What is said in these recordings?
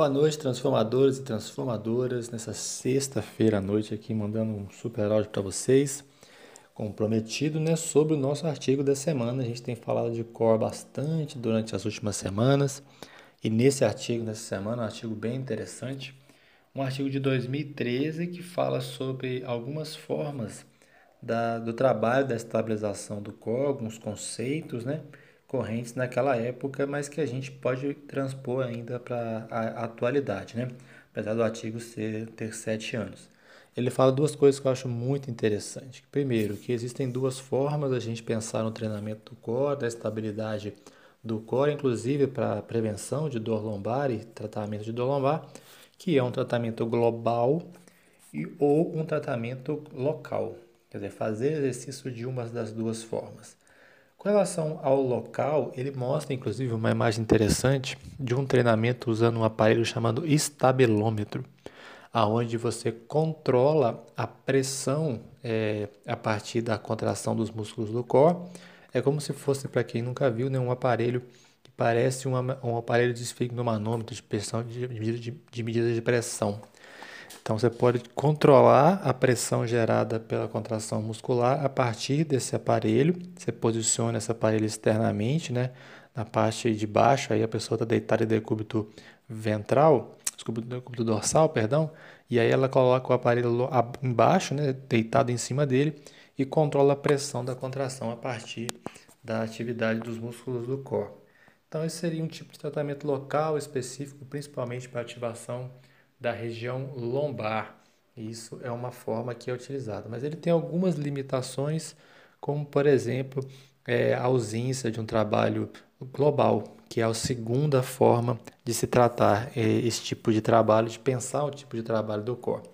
Boa noite, transformadores e transformadoras. Nessa sexta-feira à noite aqui, mandando um super áudio para vocês, comprometido né, sobre o nosso artigo da semana. A gente tem falado de core bastante durante as últimas semanas. E nesse artigo dessa semana, um artigo bem interessante, um artigo de 2013 que fala sobre algumas formas da, do trabalho da estabilização do core, alguns conceitos, né? Correntes naquela época, mas que a gente pode transpor ainda para a atualidade, né? apesar do artigo ser, ter sete anos. Ele fala duas coisas que eu acho muito interessantes. Primeiro, que existem duas formas da gente pensar no treinamento do core, da estabilidade do core, inclusive para prevenção de dor lombar e tratamento de dor lombar, que é um tratamento global e, ou um tratamento local, quer dizer, fazer exercício de uma das duas formas. Com relação ao local, ele mostra inclusive uma imagem interessante de um treinamento usando um aparelho chamado estabilômetro, aonde você controla a pressão é, a partir da contração dos músculos do core. É como se fosse, para quem nunca viu, né, um aparelho que parece uma, um aparelho de esfigmomanômetro de, pressão, de, de, de de pressão. Então você pode controlar a pressão gerada pela contração muscular a partir desse aparelho. Você posiciona esse aparelho externamente, né? Na parte de baixo, aí a pessoa está deitada em decúbito ventral, decúbito dorsal, perdão, e aí ela coloca o aparelho embaixo, né? Deitado em cima dele e controla a pressão da contração a partir da atividade dos músculos do corpo. Então esse seria um tipo de tratamento local específico, principalmente para ativação da região lombar. Isso é uma forma que é utilizada, mas ele tem algumas limitações, como por exemplo é, a ausência de um trabalho global, que é a segunda forma de se tratar é, esse tipo de trabalho, de pensar o tipo de trabalho do corpo.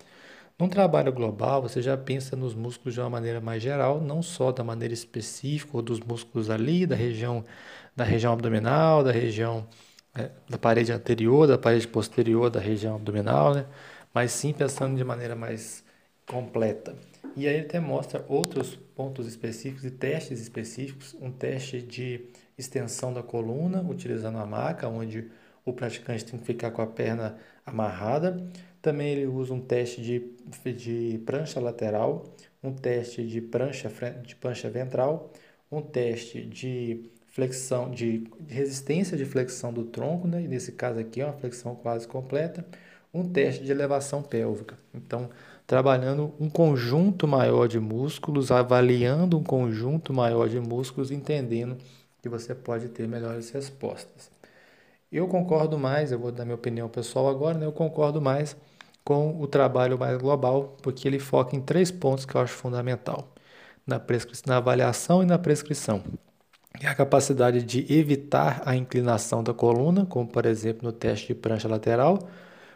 Num trabalho global, você já pensa nos músculos de uma maneira mais geral, não só da maneira específica ou dos músculos ali, da região, da região abdominal, da região é, da parede anterior, da parede posterior da região abdominal, né? mas sim pensando de maneira mais completa. E aí ele até mostra outros pontos específicos e testes específicos, um teste de extensão da coluna, utilizando a maca, onde o praticante tem que ficar com a perna amarrada. Também ele usa um teste de, de prancha lateral, um teste de prancha, de prancha ventral, um teste de flexão de, resistência de flexão do tronco, né? e nesse caso aqui é uma flexão quase completa, um teste de elevação pélvica. Então, trabalhando um conjunto maior de músculos, avaliando um conjunto maior de músculos, entendendo que você pode ter melhores respostas. Eu concordo mais, eu vou dar minha opinião pessoal agora, né? eu concordo mais com o trabalho mais global, porque ele foca em três pontos que eu acho fundamental: na, na avaliação e na prescrição é a capacidade de evitar a inclinação da coluna, como por exemplo no teste de prancha lateral,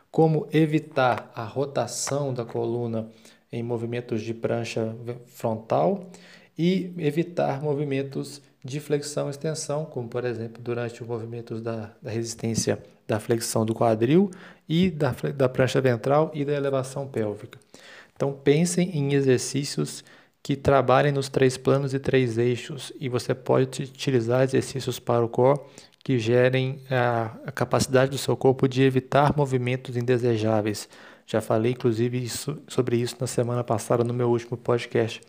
como evitar a rotação da coluna em movimentos de prancha frontal e evitar movimentos de flexão e extensão, como por exemplo durante os movimentos da, da resistência da flexão do quadril e da, da prancha ventral e da elevação pélvica. Então pensem em exercícios que trabalhem nos três planos e três eixos e você pode utilizar exercícios para o core que gerem a, a capacidade do seu corpo de evitar movimentos indesejáveis. Já falei inclusive isso, sobre isso na semana passada no meu último podcast.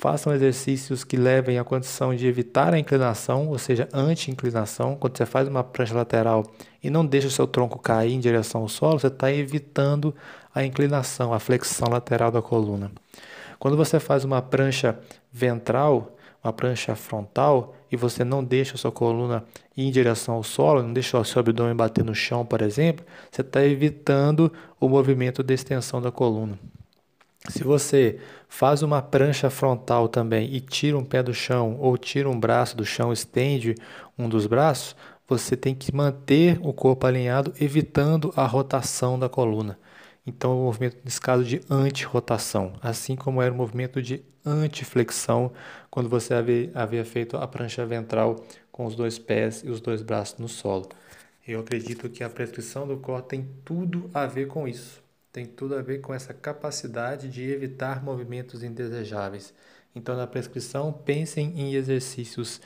Façam exercícios que levem à condição de evitar a inclinação, ou seja, anti-inclinação. Quando você faz uma prancha lateral e não deixa o seu tronco cair em direção ao solo, você está evitando a inclinação, a flexão lateral da coluna. Quando você faz uma prancha ventral, uma prancha frontal, e você não deixa a sua coluna ir em direção ao solo, não deixa o seu abdômen bater no chão, por exemplo, você está evitando o movimento de extensão da coluna. Se você faz uma prancha frontal também e tira um pé do chão ou tira um braço do chão, estende um dos braços, você tem que manter o corpo alinhado, evitando a rotação da coluna. Então, o movimento, nesse caso, de anti-rotação, assim como era o movimento de anti-flexão, quando você havia feito a prancha ventral com os dois pés e os dois braços no solo. Eu acredito que a prescrição do core tem tudo a ver com isso. Tem tudo a ver com essa capacidade de evitar movimentos indesejáveis. Então, na prescrição, pensem em exercícios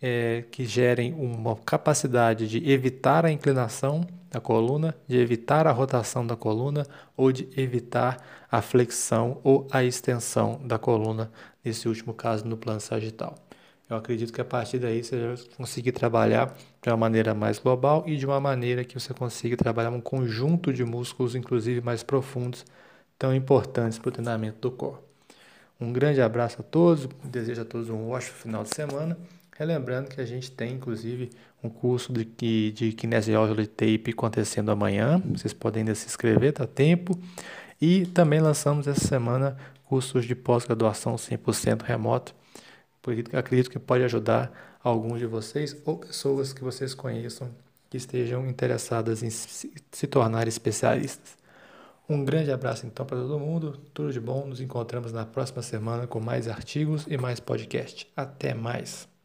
é, que gerem uma capacidade de evitar a inclinação da coluna, de evitar a rotação da coluna ou de evitar a flexão ou a extensão da coluna, nesse último caso no plano sagital. Eu acredito que a partir daí você vai conseguir trabalhar de uma maneira mais global e de uma maneira que você consiga trabalhar um conjunto de músculos, inclusive mais profundos, tão importantes para o treinamento do corpo. Um grande abraço a todos, desejo a todos um ótimo final de semana. Relembrando que a gente tem, inclusive, um curso de, de kinesiology tape acontecendo amanhã. Vocês podem ainda se inscrever, dá tempo. E também lançamos essa semana cursos de pós-graduação 100% remoto acredito que pode ajudar alguns de vocês ou pessoas que vocês conheçam que estejam interessadas em se tornar especialistas. Um grande abraço então para todo mundo, tudo de bom. Nos encontramos na próxima semana com mais artigos e mais podcast. Até mais.